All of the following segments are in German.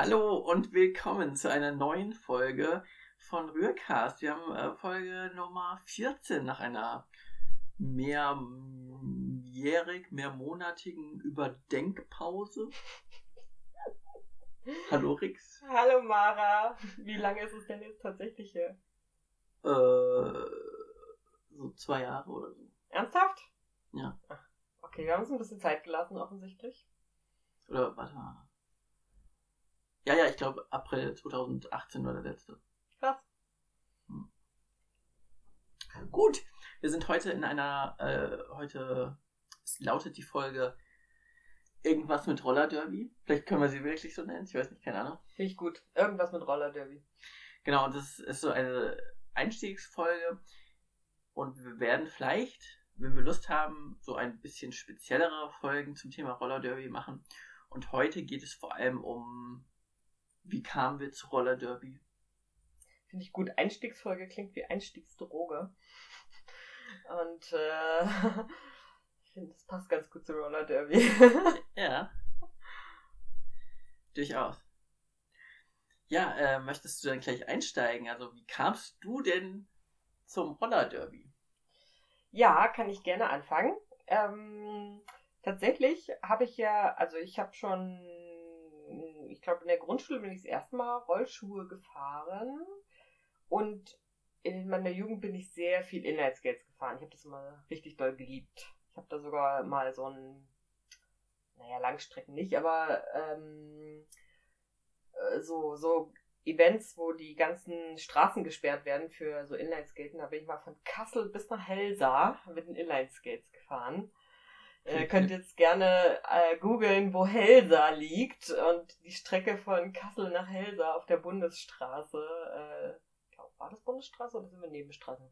Hallo und willkommen zu einer neuen Folge von Rührcast. Wir haben äh, Folge Nummer 14 nach einer mehrjährig, mehrmonatigen Überdenkpause. Hallo Rix. Hallo Mara. Wie lange ist es denn jetzt tatsächlich her? Äh, so zwei Jahre oder so. Ernsthaft? Ja. Ach, okay, wir haben uns ein bisschen Zeit gelassen, offensichtlich. Oder warte mal. Ja, ja, ich glaube April 2018 war der letzte. Krass. Hm. Gut, wir sind heute in einer, äh, heute lautet die Folge irgendwas mit Roller Derby. Vielleicht können wir sie wirklich so nennen, ich weiß nicht, keine Ahnung. Finde ich gut. Irgendwas mit Roller Derby. Genau, und das ist so eine Einstiegsfolge. Und wir werden vielleicht, wenn wir Lust haben, so ein bisschen speziellere Folgen zum Thema Roller Derby machen. Und heute geht es vor allem um, wie kamen wir zu Roller Derby? Finde ich gut. Einstiegsfolge klingt wie Einstiegsdroge. Und äh, ich finde, das passt ganz gut zu Roller Derby. Ja. Durchaus. Ja, äh, möchtest du dann gleich einsteigen? Also, wie kamst du denn zum Roller Derby? Ja, kann ich gerne anfangen. Ähm, tatsächlich habe ich ja, also ich habe schon, ich glaube in der Grundschule bin ich das erste Mal Rollschuhe gefahren und in meiner Jugend bin ich sehr viel Inlineskates gefahren. Ich habe das immer richtig doll geliebt. Ich habe da sogar mal so ein, naja, Langstrecken nicht, aber ähm, äh, so, so Events, wo die ganzen Straßen gesperrt werden für so Inlineskaten. Da bin ich mal von Kassel bis nach Helsa mit den Inlineskates gefahren. Ihr könnt jetzt gerne äh, googeln, wo Helsa liegt und die Strecke von Kassel nach Helsa auf der Bundesstraße. Äh, ich glaube, war das Bundesstraße oder sind wir Nebenstraßen?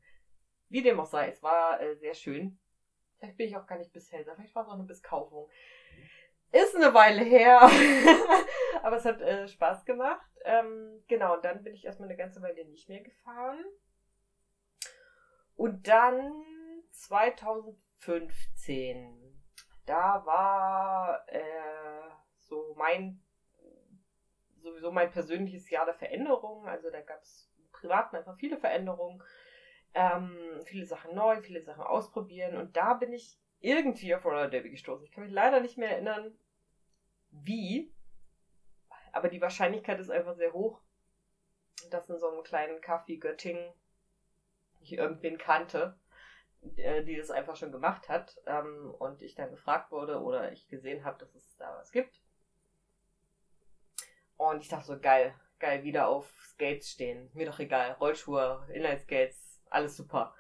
Wie dem auch sei, es war äh, sehr schön. Vielleicht bin ich auch gar nicht bis Helsa, vielleicht war es auch nur bis Kaufung. Ist eine Weile her, aber es hat äh, Spaß gemacht. Ähm, genau, und dann bin ich erstmal eine ganze Weile nicht mehr gefahren. Und dann 2015, da war äh, so mein sowieso mein persönliches Jahr der Veränderung. Also da gab es im Privaten einfach viele Veränderungen, ähm, viele Sachen neu, viele Sachen ausprobieren. Und da bin ich irgendwie auf Roller Derby gestoßen. Ich kann mich leider nicht mehr erinnern, wie. Aber die Wahrscheinlichkeit ist einfach sehr hoch, dass in so einem kleinen Kaffee Göttingen ich irgendwen kannte, die das einfach schon gemacht hat. Ähm, und ich dann gefragt wurde oder ich gesehen habe, dass es da was gibt. Und ich dachte so, geil, geil, wieder auf Skates stehen. Mir doch egal. Rollschuhe, Inline-Skates, alles super.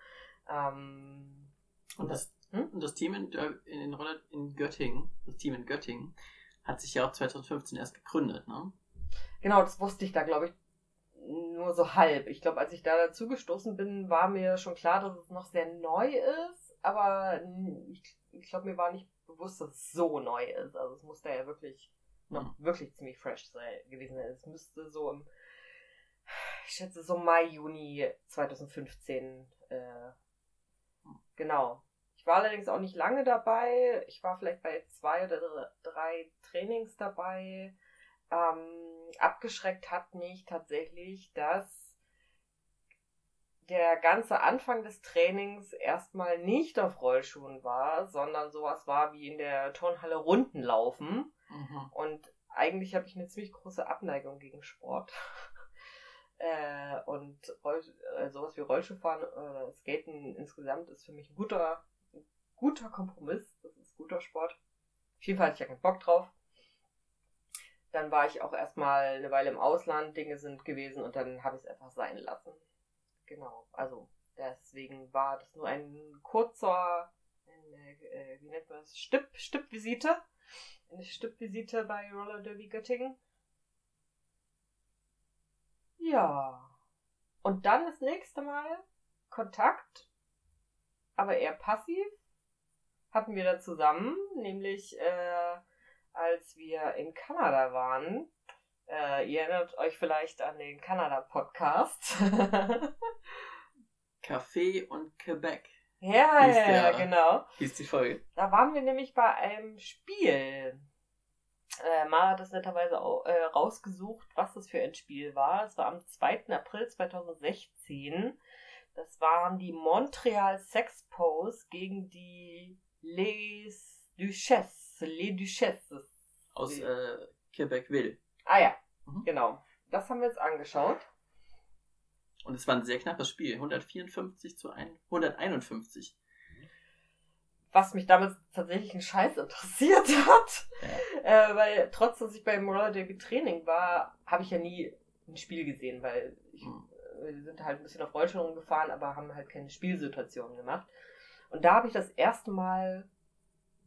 Ähm, Und das, hm? und das Team in, in, in Göttingen, das Team in Göttingen, hat sich ja auch 2015 erst gegründet, ne? Genau, das wusste ich da, glaube ich, nur so halb. Ich glaube, als ich da dazu gestoßen bin, war mir schon klar, dass es noch sehr neu ist, aber ich, ich glaube, mir war nicht bewusst, dass es so neu ist. Also es musste ja wirklich noch wirklich ziemlich fresh sein, gewesen sein. Es müsste so im, ich schätze, so Mai, Juni 2015, äh, genau. Ich war allerdings auch nicht lange dabei. Ich war vielleicht bei zwei oder dr- drei Trainings dabei. Ähm, abgeschreckt hat mich tatsächlich, dass der ganze Anfang des Trainings erstmal nicht auf Rollschuhen war, sondern sowas war wie in der Turnhalle Runden laufen. Mhm. Und eigentlich habe ich eine ziemlich große Abneigung gegen Sport. äh, und Roll äh, sowas wie Rollschuhfahren oder Skaten insgesamt ist für mich ein guter, ein guter Kompromiss. Das ist guter Sport. Auf jeden Fall hatte ich ja keinen Bock drauf. Dann war ich auch erstmal eine Weile im Ausland, Dinge sind gewesen und dann habe ich es einfach sein lassen. Genau, also deswegen war das nur ein kurzer, eine, äh, wie nennt man das, Stipp, Stippvisite. Eine Stippvisite bei Roller Derby Göttingen. Ja. Und dann das nächste Mal Kontakt, aber eher passiv, hatten wir da zusammen, nämlich äh, als wir in Kanada waren. Äh, ihr erinnert euch vielleicht an den Kanada-Podcast. Café und Quebec ja, Hieß der- genau. hieß die Folge. Da waren wir nämlich bei einem Spiel. Äh, Mara hat das netterweise auch, äh, rausgesucht, was das für ein Spiel war. Es war am 2. April 2016. Das waren die Montreal Sexpos gegen die Les Duchesses. Les Duchesses. Aus äh, Quebec-Ville. Ah ja, mhm. genau. Das haben wir jetzt angeschaut. Und es war ein sehr knappes Spiel. 154 zu 151 was mich damals tatsächlich ein Scheiß interessiert hat. Ja. Äh, weil trotz, dass ich beim Roller Derby Training war, habe ich ja nie ein Spiel gesehen, weil ich, mhm. wir sind halt ein bisschen auf Rollschuhen gefahren, aber haben halt keine Spielsituationen gemacht. Und da habe ich das erste Mal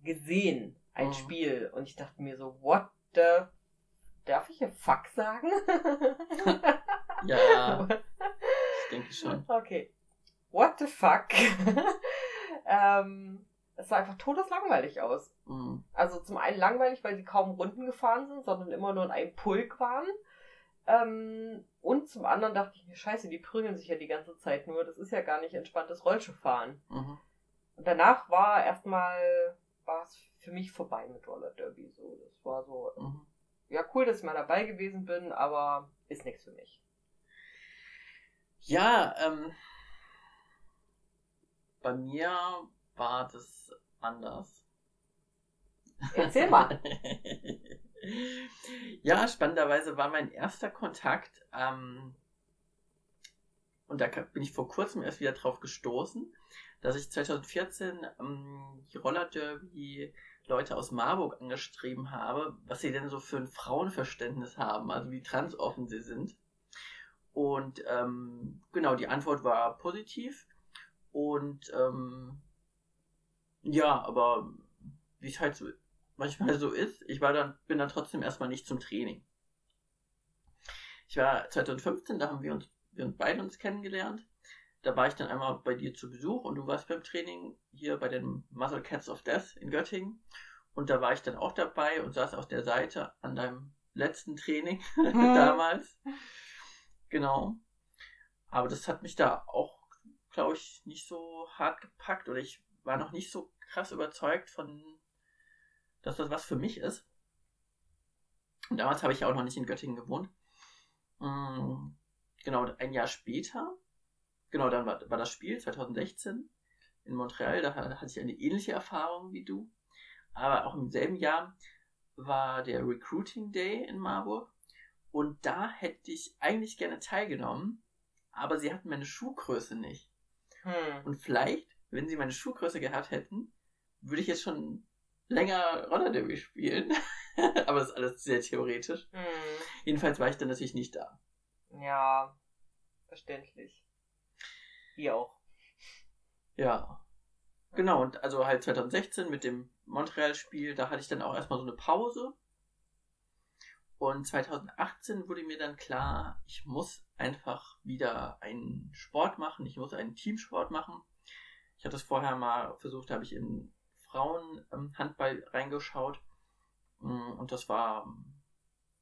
gesehen, ein mhm. Spiel. Und ich dachte mir so, what the... Darf ich hier Fuck sagen? ja, ich denke schon. Okay. What the fuck? ähm, es sah einfach todeslangweilig aus. Mhm. Also zum einen langweilig, weil sie kaum Runden gefahren sind, sondern immer nur in einem Pulk waren. Ähm, und zum anderen dachte ich mir, scheiße, die prügeln sich ja die ganze Zeit nur. Das ist ja gar nicht entspanntes Rollschuhfahren. Mhm. Und danach war erstmal, war es für mich vorbei mit Roller Derby. So, das war so, mhm. ja cool, dass ich mal dabei gewesen bin, aber ist nichts für mich. Ja, ähm, bei mir war das anders. Erzähl mal. ja, spannenderweise war mein erster Kontakt, ähm, und da bin ich vor kurzem erst wieder drauf gestoßen, dass ich 2014 ähm, die Roller Derby Leute aus Marburg angeschrieben habe, was sie denn so für ein Frauenverständnis haben, also wie transoffen sie sind. Und ähm, genau, die Antwort war positiv. Und ähm, ja, aber wie es halt so manchmal so ist, ich war dann, bin dann trotzdem erstmal nicht zum Training. Ich war 2015, da haben wir uns, wir uns beide uns kennengelernt. Da war ich dann einmal bei dir zu Besuch und du warst beim Training hier bei den Muscle Cats of Death in Göttingen. Und da war ich dann auch dabei und saß auf der Seite an deinem letzten Training mhm. damals. Genau. Aber das hat mich da auch, glaube ich, nicht so hart gepackt oder ich war noch nicht so krass überzeugt von, dass das was für mich ist. Und damals habe ich ja auch noch nicht in Göttingen gewohnt. Mhm. Genau, ein Jahr später, genau, dann war, war das Spiel 2016 in Montreal. Da hatte ich eine ähnliche Erfahrung wie du. Aber auch im selben Jahr war der Recruiting Day in Marburg. Und da hätte ich eigentlich gerne teilgenommen, aber sie hatten meine Schuhgröße nicht. Hm. Und vielleicht wenn sie meine Schuhgröße gehabt hätten, würde ich jetzt schon länger Roller Derby spielen. Aber das ist alles sehr theoretisch. Mhm. Jedenfalls war ich dann natürlich nicht da. Ja, verständlich. Wie auch. Ja. Genau, und also halt 2016 mit dem Montreal-Spiel, da hatte ich dann auch erstmal so eine Pause. Und 2018 wurde mir dann klar, ich muss einfach wieder einen Sport machen, ich muss einen Teamsport machen. Ich hatte es vorher mal versucht, da habe ich in Frauenhandball reingeschaut mm, und das war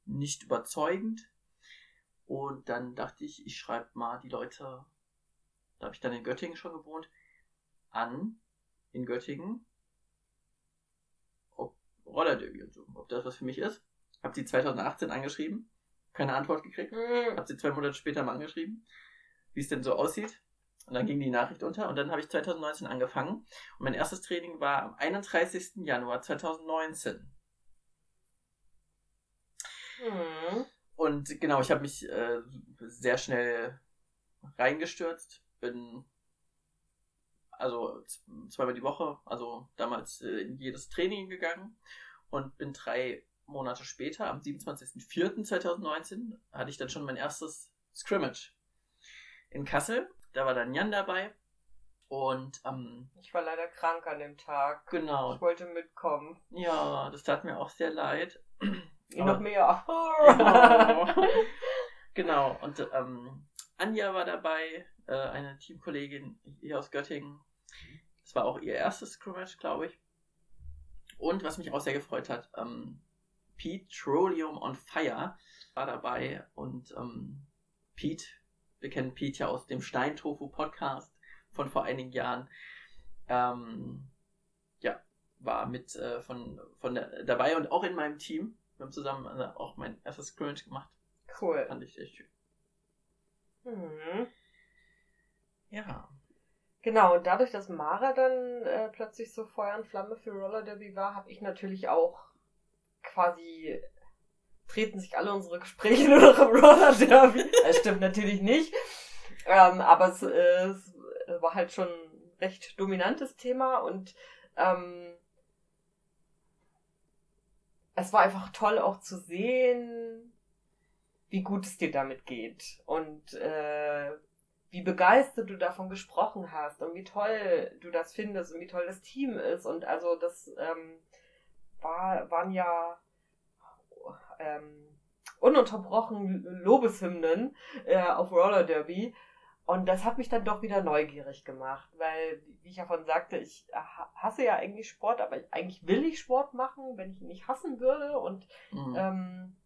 nicht überzeugend. Und dann dachte ich, ich schreibe mal die Leute, da habe ich dann in Göttingen schon gewohnt, an, in Göttingen, ob Rollerderby und so, ob das was für mich ist. Hab sie 2018 angeschrieben, keine Antwort gekriegt. Hm. Hab sie zwei Monate später mal angeschrieben, wie es denn so aussieht. Und dann ging die Nachricht unter und dann habe ich 2019 angefangen. Und mein erstes Training war am 31. Januar 2019. Mhm. Und genau, ich habe mich äh, sehr schnell reingestürzt. Bin also zweimal die Woche, also damals äh, in jedes Training gegangen und bin drei Monate später, am 27.04.2019, hatte ich dann schon mein erstes Scrimmage in Kassel da war dann Jan dabei. Und ähm, ich war leider krank an dem Tag. Genau. Ich wollte mitkommen. Ja, das tat mir auch sehr leid. noch mehr. genau. genau. Und ähm, Anja war dabei, äh, eine Teamkollegin hier aus Göttingen. Das war auch ihr erstes Scrimmage, glaube ich. Und was mich auch sehr gefreut hat, ähm, Petroleum on Fire war dabei und ähm, Pete wir kennen Pete ja aus dem Steintofu Podcast von vor einigen Jahren. Ähm, ja, war mit äh, von, von der, dabei und auch in meinem Team. Wir haben zusammen äh, auch mein erstes Scrimmage gemacht. Cool. Fand ich echt schön. Mhm. Ja. Genau, und dadurch, dass Mara dann äh, plötzlich so Feuer und Flamme für Roller Derby war, habe ich natürlich auch quasi treten sich alle unsere Gespräche nur noch im Roller Derby. Das stimmt natürlich nicht. Ähm, aber es, äh, es war halt schon ein recht dominantes Thema und ähm, es war einfach toll auch zu sehen, wie gut es dir damit geht und äh, wie begeistert du davon gesprochen hast und wie toll du das findest und wie toll das Team ist. Und also das ähm, war, waren ja ähm, ununterbrochen Lobeshymnen äh, auf Roller Derby. Und das hat mich dann doch wieder neugierig gemacht, weil, wie ich ja von sagte, ich hasse ja eigentlich Sport, aber eigentlich will ich Sport machen, wenn ich ihn nicht hassen würde. Und mhm. ähm,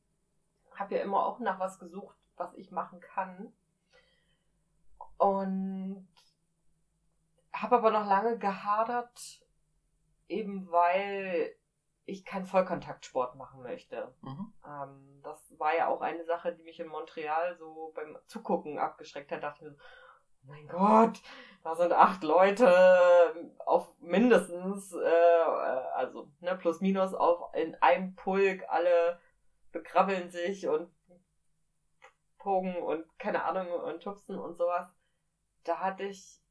habe ja immer auch nach was gesucht, was ich machen kann. Und habe aber noch lange gehadert, eben weil ich keinen Vollkontaktsport machen möchte. Mhm. Ähm, das war ja auch eine Sache, die mich in Montreal so beim Zugucken abgeschreckt hat. Da dachte ich mir so, oh mein Gott, da sind acht Leute auf mindestens, äh, also ne, plus minus auf in einem Pulk, alle bekrabbeln sich und pogen und keine Ahnung und tupsen und sowas da hatte ich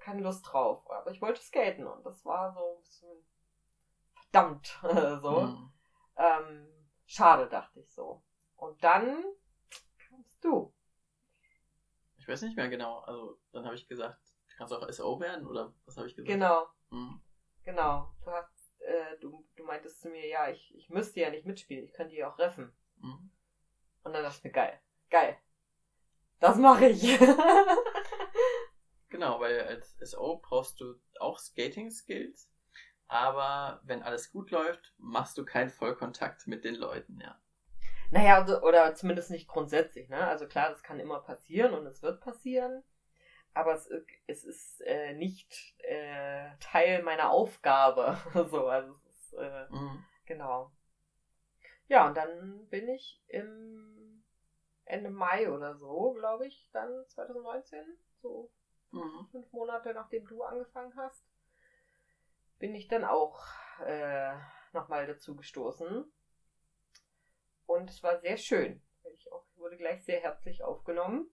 keine Lust drauf. Aber ich wollte skaten und das war so ein bisschen verdammt so. Mhm. Ähm, schade, dachte ich so. Und dann kamst du. Ich weiß nicht mehr genau. Also dann habe ich gesagt, du kannst auch SO werden oder was habe ich gesagt? Genau. Mhm. Genau. Du hast, äh, du, du meintest zu mir, ja, ich, ich müsste ja nicht mitspielen, ich könnte ja auch reffen. Mhm. Und dann dachte ich mir, geil, geil. Das mache ich. genau, weil als SO brauchst du auch Skating-Skills. Aber wenn alles gut läuft, machst du keinen Vollkontakt mit den Leuten, ja. Naja, also, oder zumindest nicht grundsätzlich, ne? Also klar, das kann immer passieren und es wird passieren. Aber es, es ist äh, nicht äh, Teil meiner Aufgabe. so, also es ist, äh, mhm. genau. Ja, und dann bin ich im Ende Mai oder so, glaube ich, dann 2019, so mhm. fünf Monate nachdem du angefangen hast, bin ich dann auch äh, nochmal dazu gestoßen. Und es war sehr schön. Ich auch, wurde gleich sehr herzlich aufgenommen.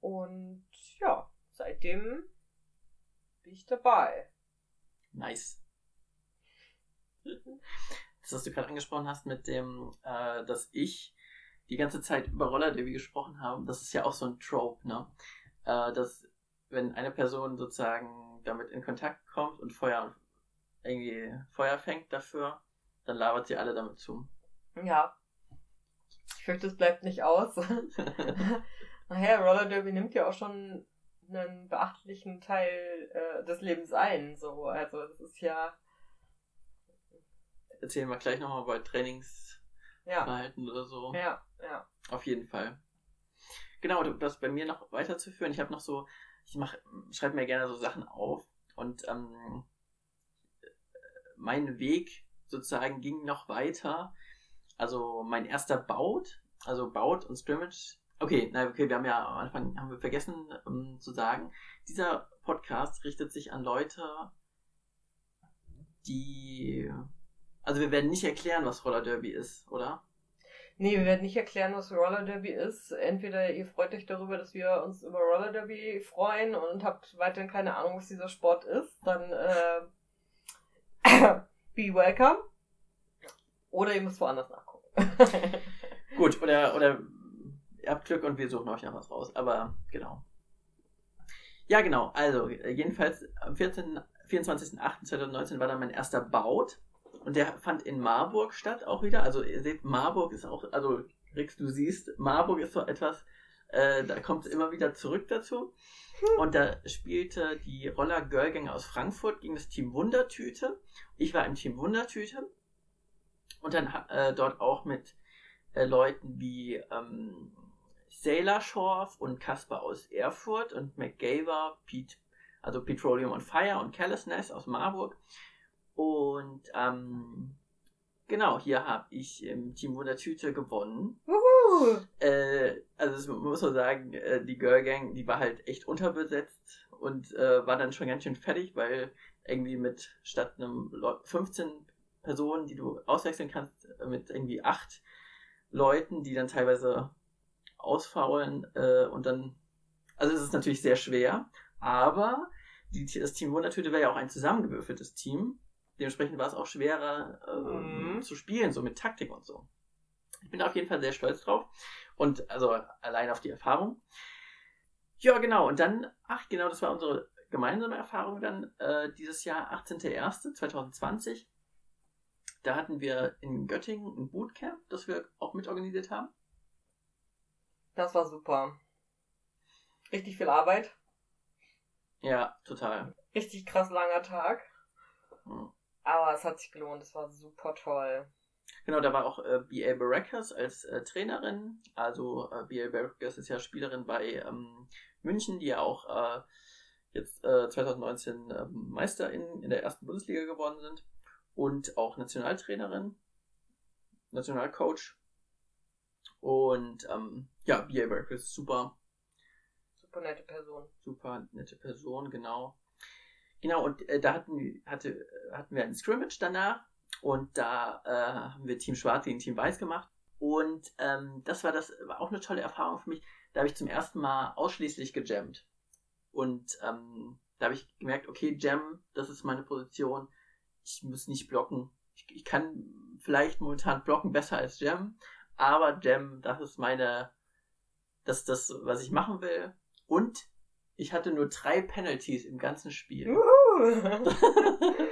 Und ja, seitdem bin ich dabei. Nice. Das, was du gerade angesprochen hast mit dem, äh, dass ich die ganze Zeit über Roller Derby gesprochen haben, das ist ja auch so ein Trope, ne? Äh, dass wenn eine Person sozusagen damit in Kontakt kommt und Feuer irgendwie Feuer fängt dafür, dann labert sie alle damit zu. Ja. Ich fürchte, es bleibt nicht aus. Naja, Roller Derby nimmt ja auch schon einen beachtlichen Teil äh, des Lebens ein. So, also das ist ja. Erzählen wir gleich nochmal bei Trainingsverhalten ja. oder so. Ja. Ja. Auf jeden Fall. Genau, das bei mir noch weiterzuführen. Ich habe noch so, ich mache, schreibe mir gerne so Sachen auf und ähm, mein Weg sozusagen ging noch weiter. Also mein erster Baut, also Baut und Scrimmage. Okay, na okay, wir haben ja am Anfang haben wir vergessen um, ähm, zu sagen, dieser Podcast richtet sich an Leute, die, also wir werden nicht erklären, was Roller Derby ist, oder? Nee, wir werden nicht erklären, was Roller Derby ist. Entweder ihr freut euch darüber, dass wir uns über Roller Derby freuen und habt weiterhin keine Ahnung, was dieser Sport ist, dann äh, be welcome. Oder ihr müsst woanders nachgucken. Gut, oder, oder ihr habt Glück und wir suchen euch noch was raus. Aber genau. Ja, genau. Also, jedenfalls am 24.08.2019 war dann mein erster Baut. Und der fand in Marburg statt auch wieder. Also ihr seht, Marburg ist auch, also Rix, du siehst, Marburg ist so etwas, äh, da kommt es immer wieder zurück dazu. Hm. Und da spielte die Roller Girlgänger aus Frankfurt gegen das Team Wundertüte. Ich war im Team Wundertüte. Und dann äh, dort auch mit äh, Leuten wie ähm, Sailor Schorf und Kasper aus Erfurt und McGaver, Pete, also Petroleum on Fire und Carelessness aus Marburg. Und ähm, Genau, hier habe ich im Team Wundertüte gewonnen. Wuhu! Äh, also das muss man sagen, äh, die Girl Gang, die war halt echt unterbesetzt und äh, war dann schon ganz schön fertig, weil irgendwie mit statt einem 15 Personen, die du auswechseln kannst, äh, mit irgendwie acht Leuten, die dann teilweise ausfaulen äh, und dann, also es ist natürlich sehr schwer, aber die, das Team Wundertüte wäre ja auch ein zusammengewürfeltes Team. Dementsprechend war es auch schwerer ähm, mhm. zu spielen, so mit Taktik und so. Ich bin auf jeden Fall sehr stolz drauf. Und also allein auf die Erfahrung. Ja, genau. Und dann, ach genau, das war unsere gemeinsame Erfahrung dann äh, dieses Jahr, 18.01.2020. Da hatten wir in Göttingen ein Bootcamp, das wir auch mitorganisiert haben. Das war super. Richtig viel Arbeit. Ja, total. Richtig krass langer Tag. Hm. Aber es hat sich gelohnt, es war super toll. Genau, da war auch äh, B.A. Baracus als äh, Trainerin. Also äh, B.A. Baracus ist ja Spielerin bei ähm, München, die ja auch äh, jetzt 2019 äh, ähm, Meister in, in der ersten Bundesliga geworden sind. Und auch Nationaltrainerin, Nationalcoach. Und ähm, ja, B.A. Baracus ist super. Super nette Person. Super nette Person, genau. Genau, und äh, da hatten, hatte, hatten wir ein Scrimmage danach und da äh, haben wir Team Schwarz gegen Team Weiß gemacht. Und ähm, das war das war auch eine tolle Erfahrung für mich. Da habe ich zum ersten Mal ausschließlich gejammt. Und ähm, da habe ich gemerkt, okay, Jam, das ist meine Position. Ich muss nicht blocken. Ich, ich kann vielleicht momentan blocken besser als Jam, aber Jam, das ist meine, das ist das, was ich machen will. Und ich hatte nur drei Penalties im ganzen Spiel.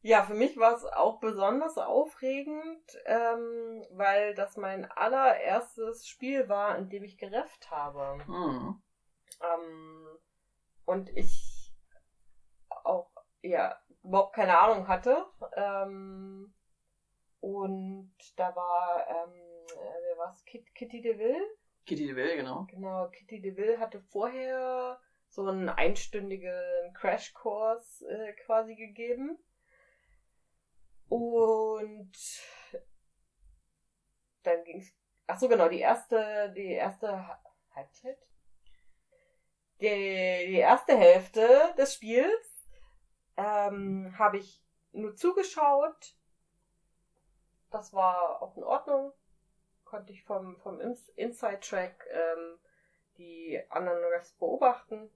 ja, für mich war es auch besonders aufregend, ähm, weil das mein allererstes Spiel war, in dem ich gerefft habe. Mhm. Ähm, und ich auch, ja, überhaupt keine Ahnung hatte. Ähm, und da war, ähm, äh, wer war's? Kit, Kitty DeVille? Kitty DeVille, genau. Genau, Kitty DeVille hatte vorher so einen einstündigen Crashkurs äh, quasi gegeben. Und dann ging's. Ach so, genau, die erste, die erste Halbzeit. Die, die erste Hälfte des Spiels ähm, habe ich nur zugeschaut. Das war auch in Ordnung konnte ich vom, vom Inside-Track ähm, die anderen Refs beobachten.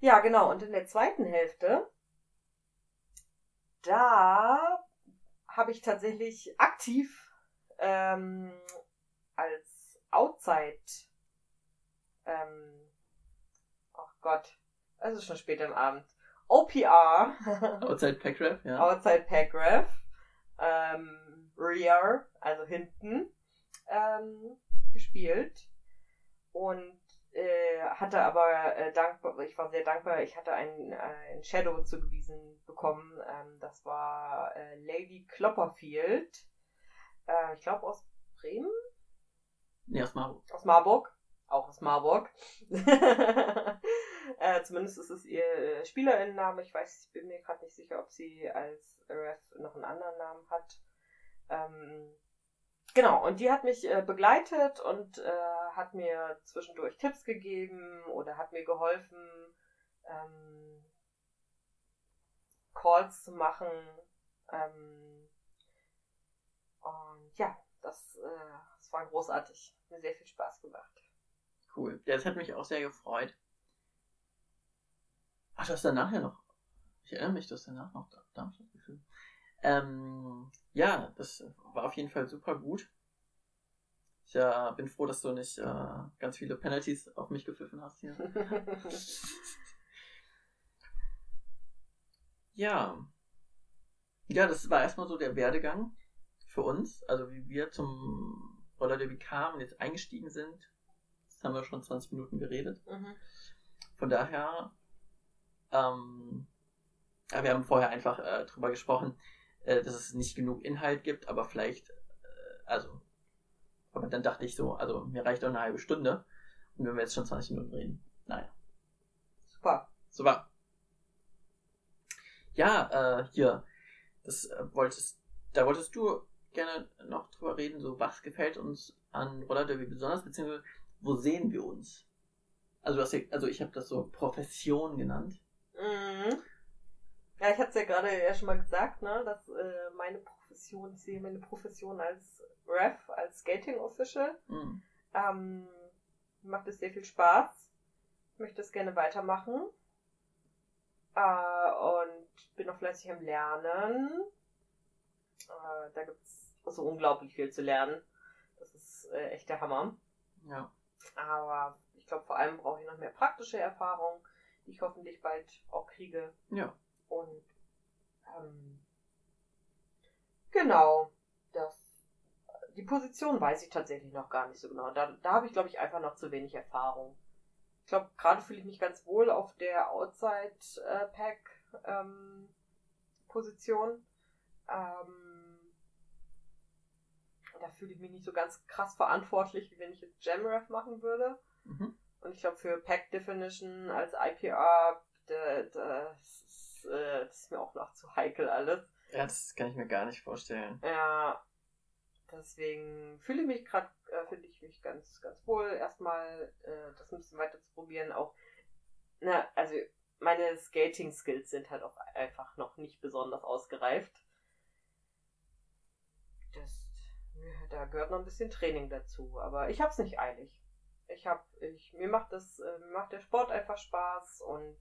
Ja, genau. Und in der zweiten Hälfte, da habe ich tatsächlich aktiv ähm, als Outside, ähm, ach Gott, es ist schon später am Abend, OPR. Outside Packref, ja. Outside Packref. Ähm, rear, also hinten, ähm, gespielt. Und äh, hatte aber äh, dankbar, ich war sehr dankbar, ich hatte ein, ein Shadow zugewiesen bekommen. Ähm, das war äh, Lady Clopperfield. Äh, ich glaube aus Bremen? Nee, aus Marburg. Aus Marburg. Auch aus Marburg. äh, zumindest ist es ihr äh, Spielerinnenname. Ich weiß, ich bin mir gerade nicht sicher, ob sie als Ref noch einen anderen Namen hat. Ähm, genau, und die hat mich äh, begleitet und äh, hat mir zwischendurch Tipps gegeben oder hat mir geholfen, ähm, Calls zu machen. Ähm, und ja, das, äh, das war großartig. Mir sehr viel Spaß gemacht. Cool. Das hat mich auch sehr gefreut. Ach, du hast danach ja noch. Ich erinnere mich, du hast danach noch Darmstadt gefühlt. Ähm, ja, das war auf jeden Fall super gut. Ich äh, bin froh, dass du nicht äh, ganz viele Penalties auf mich gepfiffen hast hier. ja. Ja, das war erstmal so der Werdegang für uns. Also wie wir zum Roller Derby kamen und jetzt eingestiegen sind. Jetzt haben wir schon 20 Minuten geredet. Mhm. Von daher, ähm, ja, wir haben vorher einfach äh, drüber gesprochen, äh, dass es nicht genug Inhalt gibt, aber vielleicht, äh, also, aber dann dachte ich so, also mir reicht auch eine halbe Stunde. Und wenn wir jetzt schon 20 Minuten reden, naja. Super. Super. Ja, äh, hier. das äh, wolltest, da wolltest du gerne noch drüber reden, so was gefällt uns an Roller Derby besonders, beziehungsweise wo sehen wir uns? Also, ja, also ich habe das so Profession genannt. Mhm. Ja, ich hatte es ja gerade ja schon mal gesagt, ne, dass äh, meine Profession, ich sehe meine Profession als Ref, als Skating Official. Mhm. Ähm, macht es sehr viel Spaß. Ich möchte es gerne weitermachen. Äh, und bin noch fleißig am Lernen. Äh, da gibt es so unglaublich viel zu lernen. Das ist äh, echt der Hammer. Ja. Aber ich glaube, vor allem brauche ich noch mehr praktische Erfahrung, die ich hoffentlich bald auch kriege. Ja. Und ähm, genau, das die Position weiß ich tatsächlich noch gar nicht so genau. Da, da habe ich, glaube ich, einfach noch zu wenig Erfahrung. Ich glaube, gerade fühle ich mich ganz wohl auf der Outside-Pack-Position. Ähm, da fühle ich mich nicht so ganz krass verantwortlich, wie wenn ich jetzt Jamref machen würde. Mhm. Und ich glaube, für Pack Definition als IPR, das, ist, äh, das ist mir auch noch zu heikel alles. Ja, das kann ich mir gar nicht vorstellen. Ja, Deswegen fühle ich mich gerade, äh, finde ich mich ganz, ganz wohl, erstmal äh, das ein bisschen weiter zu probieren. Auch, na, also meine Skating-Skills sind halt auch einfach noch nicht besonders ausgereift. Das, da gehört noch ein bisschen Training dazu, aber ich hab's nicht eilig. Ich hab, ich, mir macht das, äh, mir macht der Sport einfach Spaß und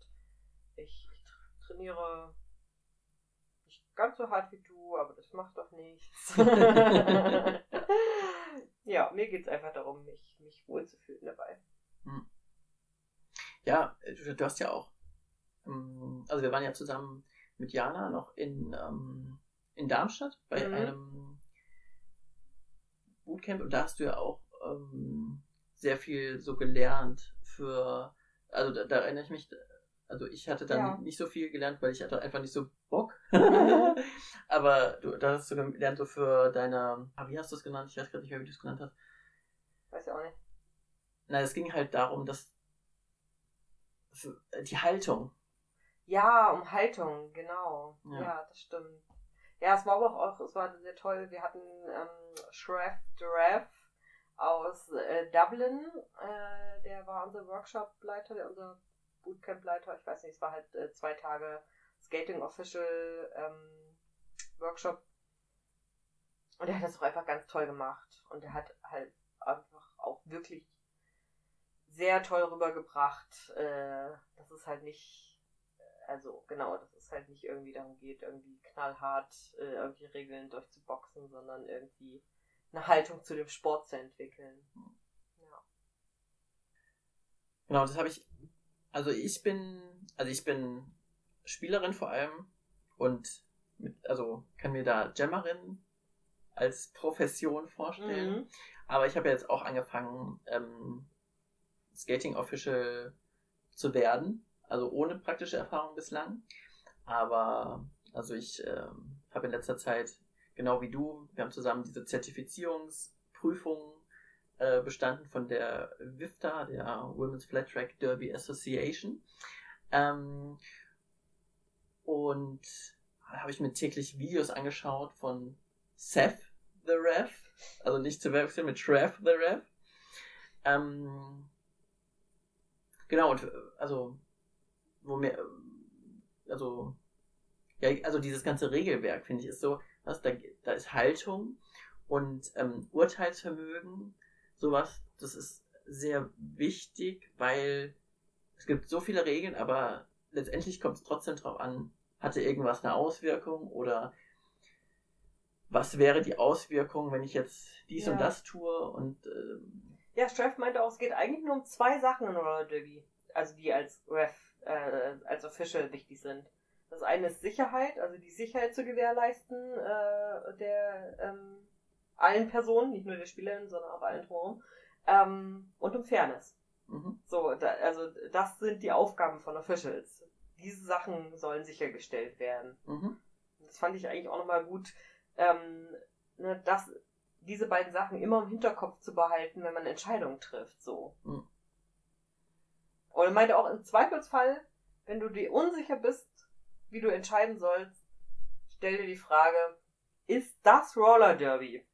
ich, ich trainiere nicht ganz so hart wie du, aber das macht doch nichts. ja, mir geht es einfach darum, mich, mich wohlzufühlen dabei. Hm. Ja, du, du, hast ja auch, ähm, also wir waren ja zusammen mit Jana noch in, ähm, in Darmstadt bei mhm. einem Bootcamp und da hast du ja auch ähm, sehr viel so gelernt für, also da, da erinnere ich mich, also ich hatte dann ja. nicht so viel gelernt, weil ich hatte einfach nicht so Bock. Aber du, da hast du gelernt so für deine, ah, wie hast du es genannt? Ich weiß gerade nicht mehr, wie du es genannt hast. Weiß ja auch nicht. Nein, es ging halt darum, dass die Haltung. Ja, um Haltung, genau. Ja, ja das stimmt. Ja, es war aber auch, es war sehr toll. Wir hatten ähm, Shref Drev aus äh, Dublin, äh, der war unser Workshop-Leiter, der unser Bootcamp-Leiter. Ich weiß nicht, es war halt äh, zwei Tage Skating Official ähm, Workshop. Und er hat das auch einfach ganz toll gemacht. Und er hat halt einfach auch wirklich sehr toll rübergebracht, äh, dass es halt nicht, also genau, dass es halt nicht irgendwie darum geht, irgendwie knallhart äh, irgendwie Regeln durchzuboxen, sondern irgendwie eine Haltung zu dem Sport zu entwickeln. Ja. Genau, das habe ich also ich bin, also ich bin Spielerin vor allem und mit, also kann mir da Jammerin als Profession vorstellen. Mhm. Aber ich habe jetzt auch angefangen, ähm, Skating Official zu werden. Also ohne praktische Erfahrung bislang. Aber also ich ähm, habe in letzter Zeit, genau wie du, wir haben zusammen diese Zertifizierungsprüfungen äh, bestanden von der WIFTA, der Women's Flat Track Derby Association. Ähm, und da habe ich mir täglich Videos angeschaut von Seth the Ref, also nicht zu wechseln mit Trev the Ref. Ähm, genau, und also, wo mir, also, ja, also dieses ganze Regelwerk, finde ich, ist so, was, da, da ist Haltung und ähm, Urteilsvermögen sowas, das ist sehr wichtig, weil es gibt so viele Regeln, aber letztendlich kommt es trotzdem darauf an, hatte irgendwas eine Auswirkung oder was wäre die Auswirkung, wenn ich jetzt dies ja. und das tue und ähm, ja, Streff meinte auch, es geht eigentlich nur um zwei Sachen in Roller Derby, also die als Ref, äh, als Official wichtig sind. Das eine ist Sicherheit, also die Sicherheit zu gewährleisten äh, der ähm, allen Personen, nicht nur der Spielerin, sondern auch allen drumherum. Ähm, und um Fairness. Mhm. So, da, also das sind die Aufgaben von Officials. Diese Sachen sollen sichergestellt werden. Mhm. Das fand ich eigentlich auch nochmal gut, ähm, ne, dass diese beiden Sachen immer im Hinterkopf zu behalten, wenn man Entscheidungen trifft. So. Mhm. Und er meinte auch im Zweifelsfall, wenn du dir unsicher bist, wie du entscheiden sollst, stell dir die Frage, ist das Roller Derby,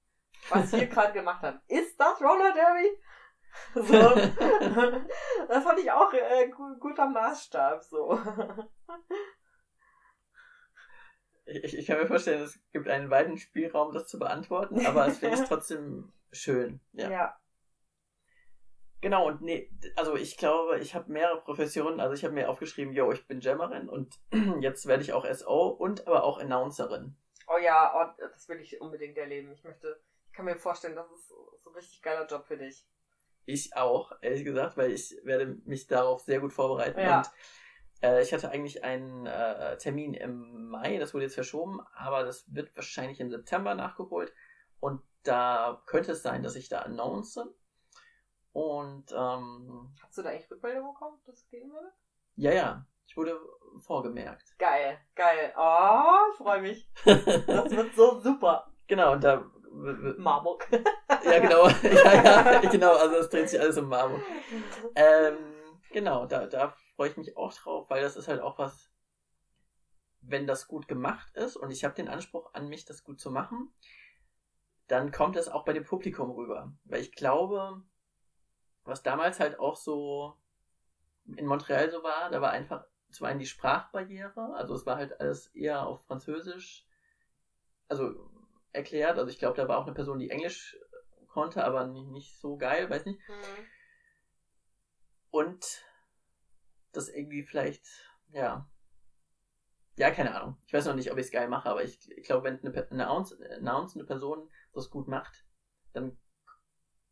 was wir gerade gemacht haben, ist das Roller Derby? So. das fand ich auch äh, guter Maßstab, so. Ich, ich kann mir vorstellen, es gibt einen weiten Spielraum, das zu beantworten, aber es finde ich trotzdem schön. Ja. ja. Genau, und nee, also ich glaube, ich habe mehrere Professionen. Also ich habe mir aufgeschrieben, yo, ich bin Jammerin und jetzt werde ich auch SO und aber auch Announcerin. Oh ja, oh, das will ich unbedingt erleben. Ich möchte, kann mir vorstellen, das ist so ein richtig geiler Job für dich. Ich auch, ehrlich gesagt, weil ich werde mich darauf sehr gut vorbereiten. Ja. Und äh, ich hatte eigentlich einen äh, Termin im Mai, das wurde jetzt verschoben, aber das wird wahrscheinlich im September nachgeholt. Und da könnte es sein, dass ich da announce. Und ähm, hast du da eigentlich Rückmeldung bekommen, dass es gehen würde? Ja, ja. Ich wurde vorgemerkt. Geil, geil. Oh, ich freue mich. Das wird so super. Genau, und da. Marburg. ja, genau. ja, ja, genau. Also, es dreht sich alles um Marburg. Ähm, genau, da, da freue ich mich auch drauf, weil das ist halt auch was, wenn das gut gemacht ist und ich habe den Anspruch an mich, das gut zu machen, dann kommt es auch bei dem Publikum rüber. Weil ich glaube, was damals halt auch so in Montreal so war, da war einfach zum einen die Sprachbarriere, also es war halt alles eher auf Französisch, also erklärt, also ich glaube, da war auch eine Person, die Englisch konnte, aber nicht, nicht so geil, weiß nicht. Mhm. Und das irgendwie vielleicht, ja, ja, keine Ahnung. Ich weiß noch nicht, ob ich es geil mache, aber ich, ich glaube, wenn eine, eine, announcende Person das gut macht, dann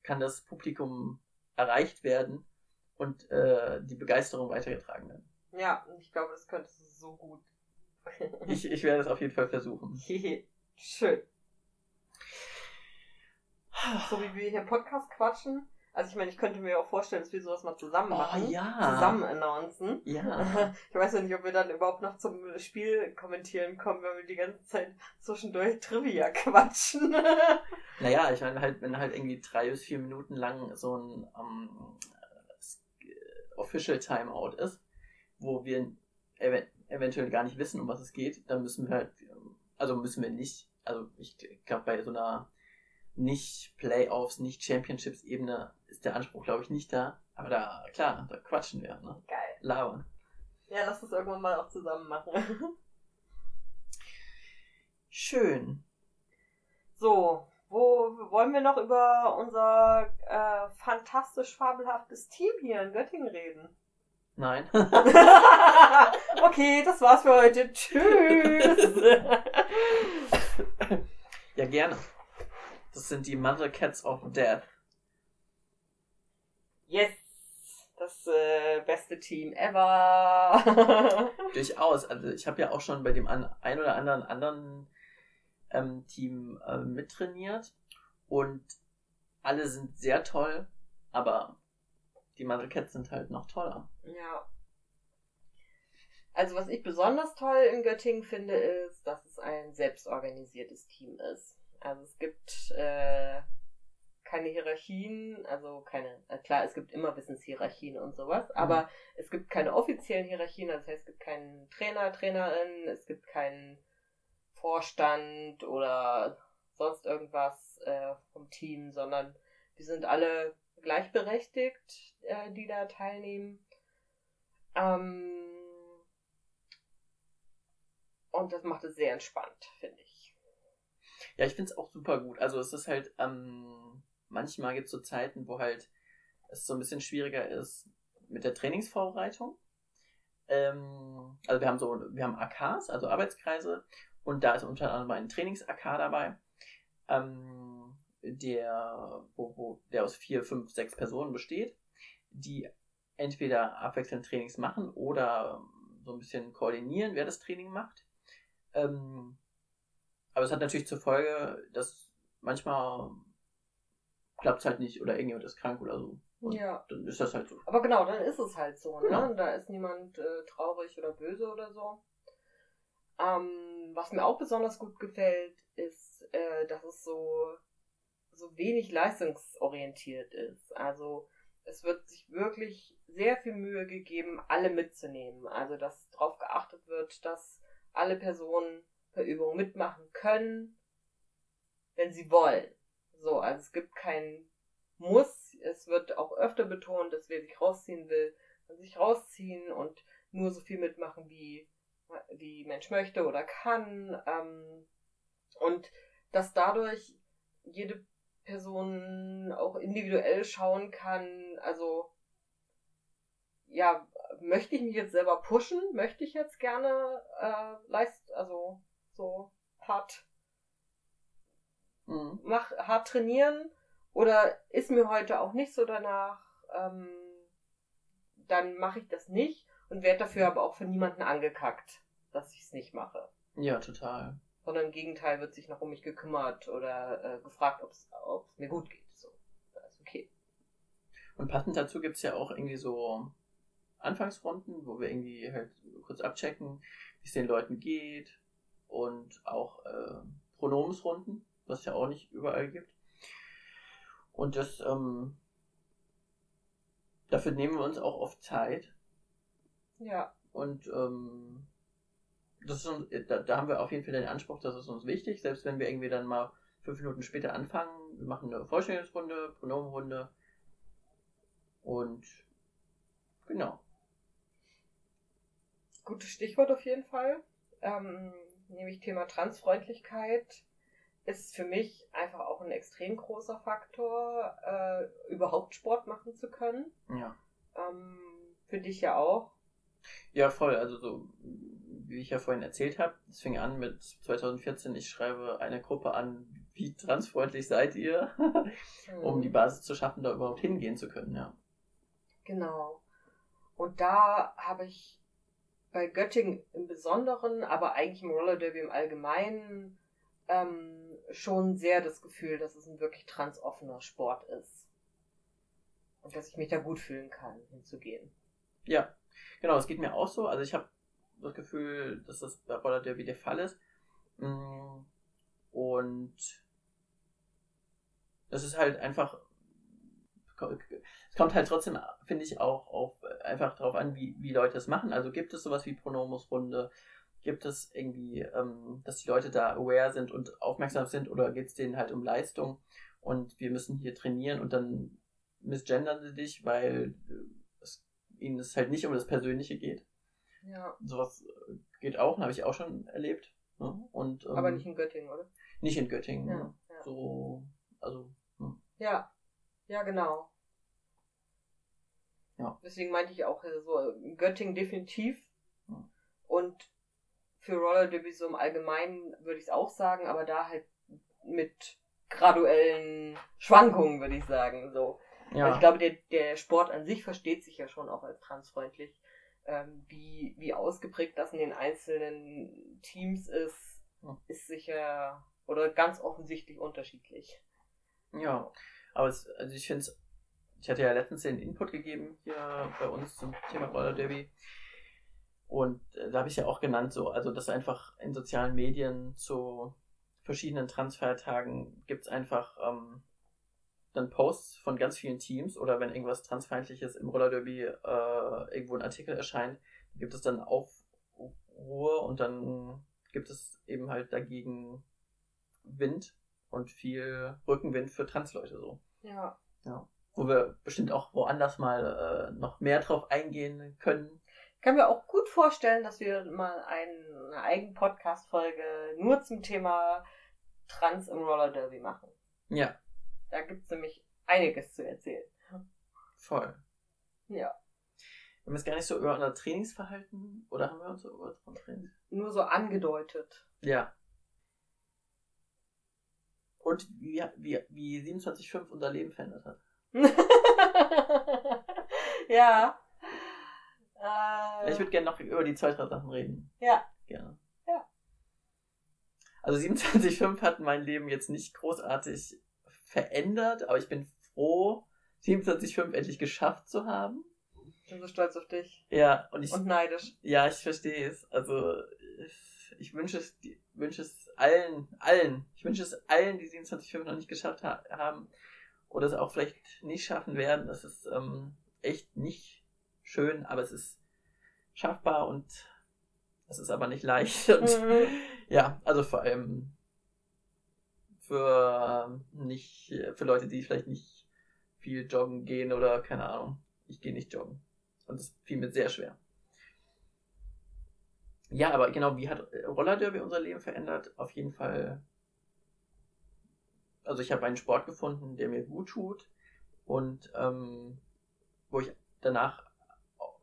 kann das Publikum erreicht werden und äh, die Begeisterung weitergetragen werden. Ja, ich glaube, das könntest du so gut. ich, ich werde es auf jeden Fall versuchen. Schön. So wie wir hier Podcast quatschen, also ich meine, ich könnte mir auch vorstellen, dass wir sowas mal zusammen oh, machen. Oh, ja. Zusammen announcen. Ja. Ich weiß ja nicht, ob wir dann überhaupt noch zum Spiel kommentieren kommen, wenn wir die ganze Zeit zwischendurch Trivia quatschen. naja, ich meine halt, wenn halt irgendwie drei bis vier Minuten lang so ein um, Official Timeout ist, wo wir ev eventuell gar nicht wissen, um was es geht, dann müssen wir halt, also müssen wir nicht, also ich glaube bei so einer nicht Playoffs, nicht Championships-Ebene ist der Anspruch, glaube ich, nicht da. Aber da, klar, da quatschen wir, ne? Geil. Labern. Ja, lass das irgendwann mal auch zusammen machen. Schön. So, wo wollen wir noch über unser äh, fantastisch fabelhaftes Team hier in Göttingen reden? Nein. okay, das war's für heute. Tschüss. Ja, gerne. Das sind die Mother Cats of Death. Yes! Das äh, beste Team ever! Durchaus. Also ich habe ja auch schon bei dem ein oder anderen anderen ähm, Team äh, mittrainiert und alle sind sehr toll, aber die Mother Cats sind halt noch toller. Ja. Also was ich besonders toll in Göttingen finde, ist, dass es ein selbstorganisiertes Team ist. Also es gibt äh, keine Hierarchien, also keine, äh, klar, es gibt immer Wissenshierarchien und sowas, mhm. aber es gibt keine offiziellen Hierarchien, also das heißt, es gibt keinen Trainer, Trainerin, es gibt keinen Vorstand oder sonst irgendwas äh, vom Team, sondern wir sind alle gleichberechtigt, äh, die da teilnehmen. Ähm, und das macht es sehr entspannt, finde ich. Ja, ich finde es auch super gut. Also es ist halt, ähm, manchmal gibt es so Zeiten, wo halt es so ein bisschen schwieriger ist mit der Trainingsvorbereitung. Ähm, also wir haben so, wir haben AKs, also Arbeitskreise, und da ist unter anderem ein Trainings-AK dabei, ähm, der, wo, wo, der aus vier, fünf, sechs Personen besteht, die entweder abwechselnd Trainings machen oder so ein bisschen koordinieren, wer das Training macht. Ähm, aber es hat natürlich zur Folge, dass manchmal klappt es halt nicht oder irgendjemand ist krank oder so. Und ja. Dann ist das halt so. Aber genau, dann ist es halt so. Ne? Genau. Da ist niemand äh, traurig oder böse oder so. Ähm, was mir auch besonders gut gefällt, ist, äh, dass es so, so wenig leistungsorientiert ist. Also es wird sich wirklich sehr viel Mühe gegeben, alle mitzunehmen. Also dass darauf geachtet wird, dass alle Personen Verübungen mitmachen können, wenn sie wollen. So, also es gibt kein Muss. Es wird auch öfter betont, dass wer sich rausziehen will, kann sich rausziehen und nur so viel mitmachen, wie, wie Mensch möchte oder kann. Ähm, und dass dadurch jede Person auch individuell schauen kann, also ja, möchte ich mich jetzt selber pushen? Möchte ich jetzt gerne äh, leist, also so hart mhm. mach, hart trainieren? Oder ist mir heute auch nicht so danach, ähm, dann mache ich das nicht und werde dafür aber auch von niemandem angekackt, dass ich es nicht mache. Ja, total. Sondern im Gegenteil wird sich noch um mich gekümmert oder äh, gefragt, ob es mir gut geht. So, das ist okay. Und passend dazu gibt es ja auch irgendwie so Anfangsrunden, wo wir irgendwie halt kurz abchecken, wie es den Leuten geht und auch äh, Pronomensrunden, was es ja auch nicht überall gibt. Und das, ähm, dafür nehmen wir uns auch oft Zeit. Ja. Und ähm, das ist uns, da, da haben wir auf jeden Fall den Anspruch, das ist uns wichtig, selbst wenn wir irgendwie dann mal fünf Minuten später anfangen. Wir machen eine Vorstellungsrunde, Pronomenrunde und genau. Gutes Stichwort auf jeden Fall. Ähm, nämlich Thema Transfreundlichkeit ist für mich einfach auch ein extrem großer Faktor, äh, überhaupt Sport machen zu können. Ja. Ähm, für dich ja auch. Ja, voll. Also so, wie ich ja vorhin erzählt habe, es fing an mit 2014, ich schreibe eine Gruppe an, wie transfreundlich seid ihr, um die mhm. Basis zu schaffen, da überhaupt hingehen zu können, ja. Genau. Und da habe ich bei Göttingen im Besonderen, aber eigentlich im Roller Derby im Allgemeinen ähm, schon sehr das Gefühl, dass es ein wirklich transoffener Sport ist. Und dass ich mich da gut fühlen kann, hinzugehen. Ja, genau, es geht mir auch so. Also ich habe das Gefühl, dass das bei Roller Derby der Fall ist. Mm, und das ist halt einfach es kommt halt trotzdem, finde ich, auch auf, einfach darauf an, wie, wie Leute es machen. Also gibt es sowas wie Pronomusrunde? Gibt es irgendwie, ähm, dass die Leute da aware sind und aufmerksam sind oder geht es denen halt um Leistung und wir müssen hier trainieren und dann misgendern sie dich, weil es ihnen es halt nicht um das Persönliche geht. Ja. Sowas geht auch, habe ich auch schon erlebt. Ne? Und, ähm, Aber nicht in Göttingen, oder? Nicht in Göttingen. Ja, ne? ja. So, also. Hm. Ja, ja, genau. Ja. Deswegen meinte ich auch äh, so Göttingen definitiv. Ja. Und für Roller Derby so im Allgemeinen würde ich es auch sagen, aber da halt mit graduellen Schwankungen, würde ich sagen. So. Ja. Also ich glaube, der, der Sport an sich versteht sich ja schon auch als transfreundlich. Ähm, wie, wie ausgeprägt das in den einzelnen Teams ist, ja. ist sicher oder ganz offensichtlich unterschiedlich. Ja, aber es, also ich finde es, ich hatte ja letztens den Input gegeben hier bei uns zum Thema Roller Derby. Und äh, da habe ich ja auch genannt, so, also dass einfach in sozialen Medien zu verschiedenen Transfertagen gibt es einfach ähm, dann Posts von ganz vielen Teams oder wenn irgendwas Transfeindliches im Roller Derby äh, irgendwo ein Artikel erscheint, gibt es dann Aufruhr und dann gibt es eben halt dagegen Wind und viel Rückenwind für Transleute so. Ja. Ja. Wo wir bestimmt auch woanders mal äh, noch mehr drauf eingehen können. Ich kann mir auch gut vorstellen, dass wir mal eine eigene Podcast-Folge nur zum Thema Trans im Roller Derby machen. Ja. Da gibt es nämlich einiges zu erzählen. Voll. Ja. Wir haben jetzt gar nicht so über unser Trainingsverhalten oder haben wir uns so über das Training? Nur so angedeutet. Ja. Und wie, wie, wie 27.5 unser Leben verändert hat. ja. Äh, ich würde gerne noch über die zwei, drei Sachen reden. Ja. Gerne. Ja. Also 27.5 hat mein Leben jetzt nicht großartig verändert, aber ich bin froh, 27.5 endlich geschafft zu haben. Ich bin so stolz auf dich. Ja, und ich. Und neidisch. Ja, ich verstehe es. Also, ich wünsche es, wünsche es allen, allen, ich wünsche es allen, die 27.5 noch nicht geschafft ha haben oder es auch vielleicht nicht schaffen werden. Das ist ähm, echt nicht schön, aber es ist schaffbar und Das ist aber nicht leicht. Und, mhm. Ja, also vor allem für nicht, für Leute, die vielleicht nicht viel joggen gehen oder keine Ahnung. Ich gehe nicht joggen. Und das fiel mir sehr schwer. Ja, aber genau, wie hat Roller Derby unser Leben verändert? Auf jeden Fall. Also ich habe einen Sport gefunden, der mir gut tut und ähm, wo ich danach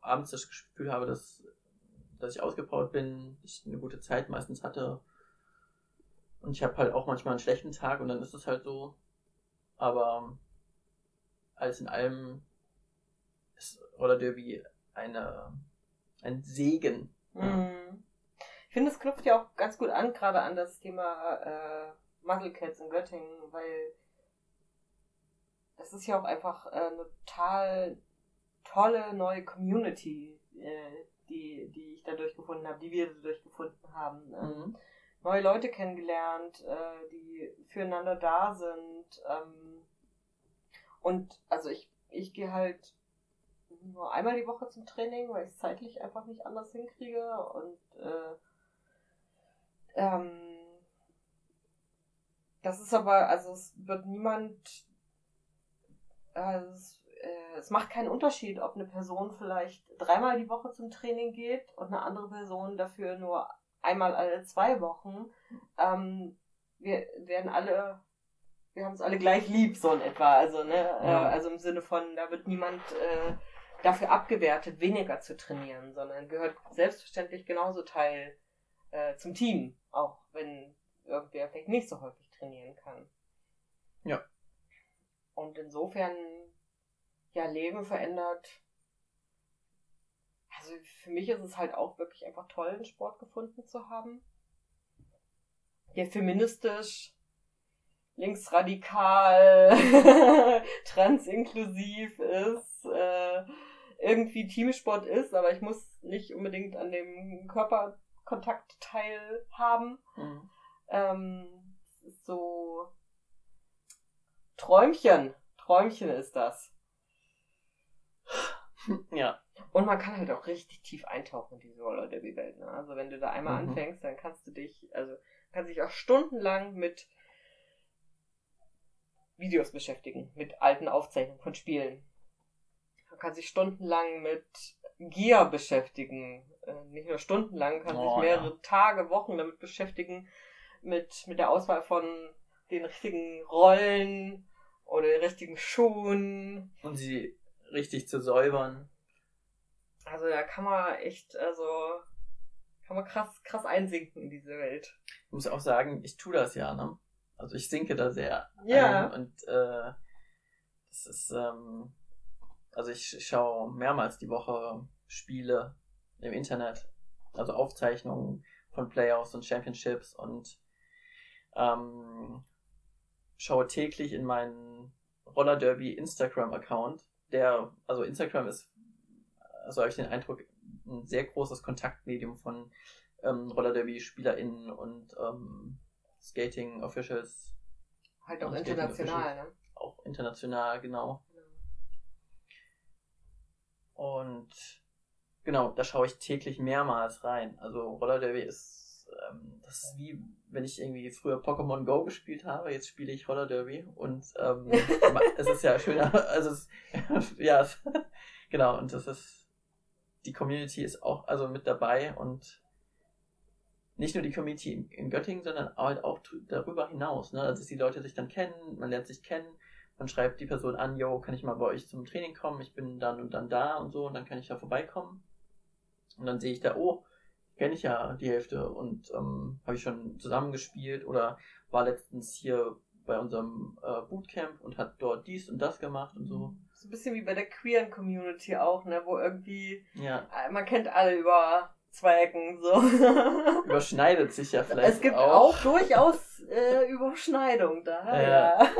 abends das Gefühl habe, dass, dass ich ausgepowert bin, ich eine gute Zeit meistens hatte. Und ich habe halt auch manchmal einen schlechten Tag und dann ist es halt so. Aber alles in allem ist Roller Derby eine, ein Segen. Mhm. Ich finde, es knüpft ja auch ganz gut an, gerade an das Thema äh, Muscle Cats in Göttingen, weil das ist ja auch einfach äh, eine total tolle neue Community, äh, die, die ich dadurch gefunden habe, die wir dadurch gefunden haben. Ähm, mhm. Neue Leute kennengelernt, äh, die füreinander da sind. Ähm, und also ich, ich gehe halt nur einmal die Woche zum Training, weil ich es zeitlich einfach nicht anders hinkriege. Und äh, ähm, das ist aber, also es wird niemand, also es, äh, es macht keinen Unterschied, ob eine Person vielleicht dreimal die Woche zum Training geht und eine andere Person dafür nur einmal alle zwei Wochen. Ähm, wir werden alle wir haben es alle gleich lieb, so in etwa. Also, ne, äh, ja. also im Sinne von, da wird niemand äh, dafür abgewertet, weniger zu trainieren, sondern gehört selbstverständlich genauso Teil äh, zum Team, auch wenn irgendwer vielleicht nicht so häufig trainieren kann. Ja. Und insofern, ja, Leben verändert. Also für mich ist es halt auch wirklich einfach toll, einen Sport gefunden zu haben, der feministisch linksradikal, transinklusiv ist, äh, irgendwie Teamsport ist, aber ich muss nicht unbedingt an dem Körperkontakt teilhaben. Mhm. Ähm, so Träumchen. Träumchen ist das. Ja. Und man kann halt auch richtig tief eintauchen in diese Roller Derby Welt. Ne? Also wenn du da einmal mhm. anfängst, dann kannst du dich, also kannst dich auch stundenlang mit Videos beschäftigen, mit alten Aufzeichnungen von Spielen. Man kann sich stundenlang mit Gear beschäftigen. Äh, nicht nur stundenlang, kann oh, sich mehrere ja. Tage, Wochen damit beschäftigen, mit, mit der Auswahl von den richtigen Rollen oder den richtigen Schuhen. Und sie richtig zu säubern. Also da kann man echt, also kann man krass, krass einsinken in diese Welt. Ich muss auch sagen, ich tue das ja, ne? Also ich sinke da sehr ja. ein und äh, das ist, ähm, also ich schaue mehrmals die Woche Spiele im Internet, also Aufzeichnungen von Playoffs und Championships und ähm, schaue täglich in meinen Roller Derby Instagram Account, der, also Instagram ist, also habe ich den Eindruck, ein sehr großes Kontaktmedium von ähm, Roller Derby SpielerInnen und ähm, Skating Officials. Halt auch international, ne? Auch international, genau. Und genau, da schaue ich täglich mehrmals rein. Also Roller Derby ist, ähm, das ist wie, wenn ich irgendwie früher Pokémon Go gespielt habe, jetzt spiele ich Roller Derby und ähm, es ist ja schöner, also es, ja, genau, und das ist, die Community ist auch also mit dabei und nicht nur die Community in, in Göttingen, sondern halt auch darüber hinaus, ne? Also, dass die Leute sich dann kennen, man lernt sich kennen, man schreibt die Person an, yo, kann ich mal bei euch zum Training kommen, ich bin dann und dann da und so, und dann kann ich da vorbeikommen. Und dann sehe ich da, oh, kenne ich ja die Hälfte und ähm, habe ich schon zusammengespielt oder war letztens hier bei unserem äh, Bootcamp und hat dort dies und das gemacht und so. So ein bisschen wie bei der queeren Community auch, ne, wo irgendwie ja. Äh, man kennt alle über zwei Ecken so. Überschneidet sich ja vielleicht. Es gibt auch, auch durchaus äh, Überschneidung da. Ja. ja.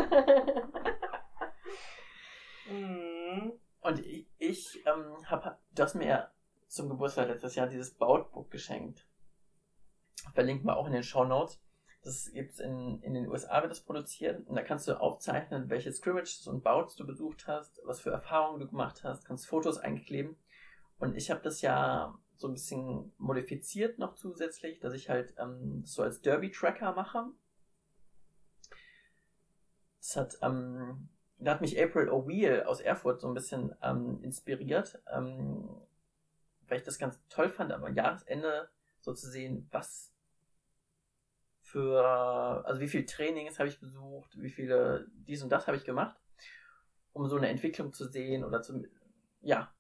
mhm. Und ich, ich ähm, habe das mir zum Geburtstag letztes Jahr dieses Boutbook geschenkt. Verlinken wir auch in den Show Notes. Das gibt's in, in den USA wird das produziert und da kannst du aufzeichnen, welche Scrimmages und Bouts du besucht hast, was für Erfahrungen du gemacht hast, kannst Fotos einkleben. Und ich habe das ja so ein bisschen modifiziert noch zusätzlich, dass ich halt ähm, so als Derby-Tracker mache. Das hat, ähm, da hat mich April O'Wheel aus Erfurt so ein bisschen ähm, inspiriert, ähm, weil ich das ganz toll fand, am Jahresende so zu sehen, was für, also wie viele Trainings habe ich besucht, wie viele dies und das habe ich gemacht, um so eine Entwicklung zu sehen oder zu, ja,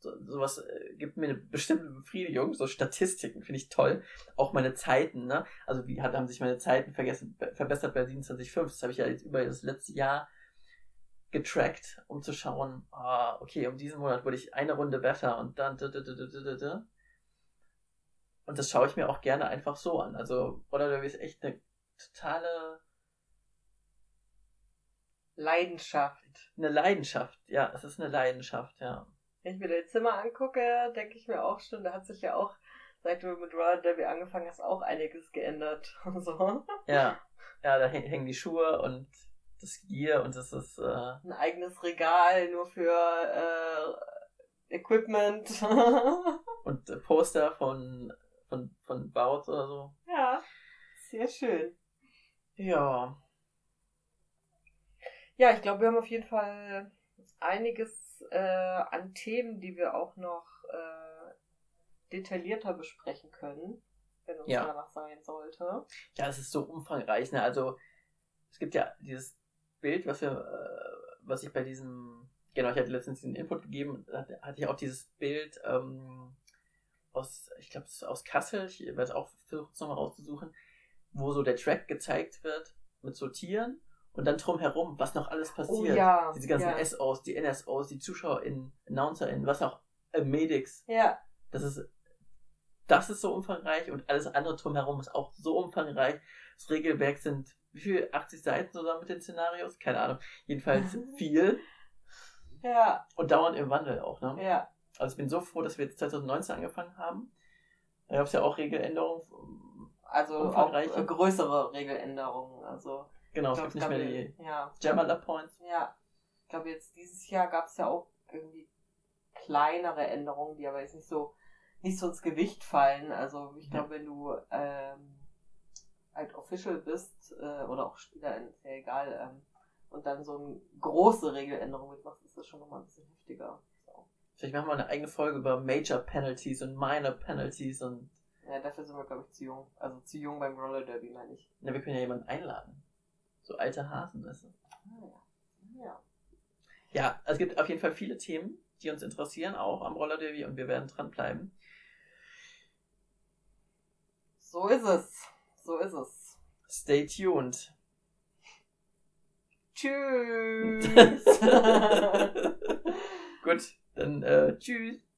so, sowas äh, gibt mir eine bestimmte Befriedigung, so Statistiken finde ich toll. Auch meine Zeiten, ne? Also wie hat, haben sich meine Zeiten vergessen, verbessert bei 27,5. Das habe ich ja jetzt über das letzte Jahr getrackt, um zu schauen, ah, okay, um diesen Monat wurde ich eine Runde besser und dann und das schaue ich mir auch gerne einfach so an. Also Roller Derby ist echt eine totale Leidenschaft. Eine Leidenschaft, ja, es ist eine Leidenschaft, ja. Wenn ich mir dein Zimmer angucke, denke ich mir auch schon, da hat sich ja auch, seit du mit Roller Derby angefangen hast, auch einiges geändert. so. Ja, ja, da hängen die Schuhe und das Gear und das ist äh, ein eigenes Regal nur für äh, Equipment und äh, Poster von von von Baut oder so. Ja, sehr schön. Ja. Ja, ich glaube, wir haben auf jeden Fall einiges äh, an Themen, die wir auch noch äh, detaillierter besprechen können, wenn uns ja. danach sein sollte. Ja, es ist so umfangreich. Ne? Also es gibt ja dieses Bild, was wir, äh, was ich bei diesem, genau, ich hatte letztens den Input gegeben, hatte, hatte ich auch dieses Bild ähm, aus, ich glaube, aus Kassel, ich werde es auch versuchen, es nochmal rauszusuchen, wo so der Track gezeigt wird mit so Tieren und dann drumherum, was noch alles passiert. Oh, ja, Diese ganzen ja. SOs, die NSOs, die ZuschauerInnen, AnnouncerInnen, was auch, äh, Medics. Ja. Das ist, das ist so umfangreich und alles andere drumherum ist auch so umfangreich. Das Regelwerk sind, wie viel? 80 Seiten zusammen mit den Szenarios? Keine Ahnung. Jedenfalls viel. Ja. Und dauernd im Wandel auch, ne? Ja. Also ich bin so froh, dass wir jetzt 2019 angefangen haben. Da gab es ja auch Regeländerungen. Also auch größere Regeländerungen. Also Genau, es gibt nicht mehr die ja. Jammerler Points. Ja. Ich glaube, jetzt dieses Jahr gab es ja auch irgendwie kleinere Änderungen, die aber jetzt nicht so nicht so ins Gewicht fallen. Also ich glaube, wenn du ähm, halt Official bist äh, oder auch Spieler, ist ja egal, ähm, und dann so eine große Regeländerung mitmachst, ist das schon nochmal ein bisschen heftiger. So. Vielleicht machen wir eine eigene Folge über Major Penalties und Minor Penalties und. Ja, dafür sind wir, glaube ich, zu jung. Also zu jung beim Roller Derby, meine ich. Ja, wir können ja jemanden einladen. So alte Hasen, weißt du? Ah, ja. Ja, es gibt auf jeden Fall viele Themen, die uns interessieren, auch am Roller Derby und wir werden dranbleiben. So ist es. So ist es. Stay tuned. Tschüss. Gut, dann äh, tschüss.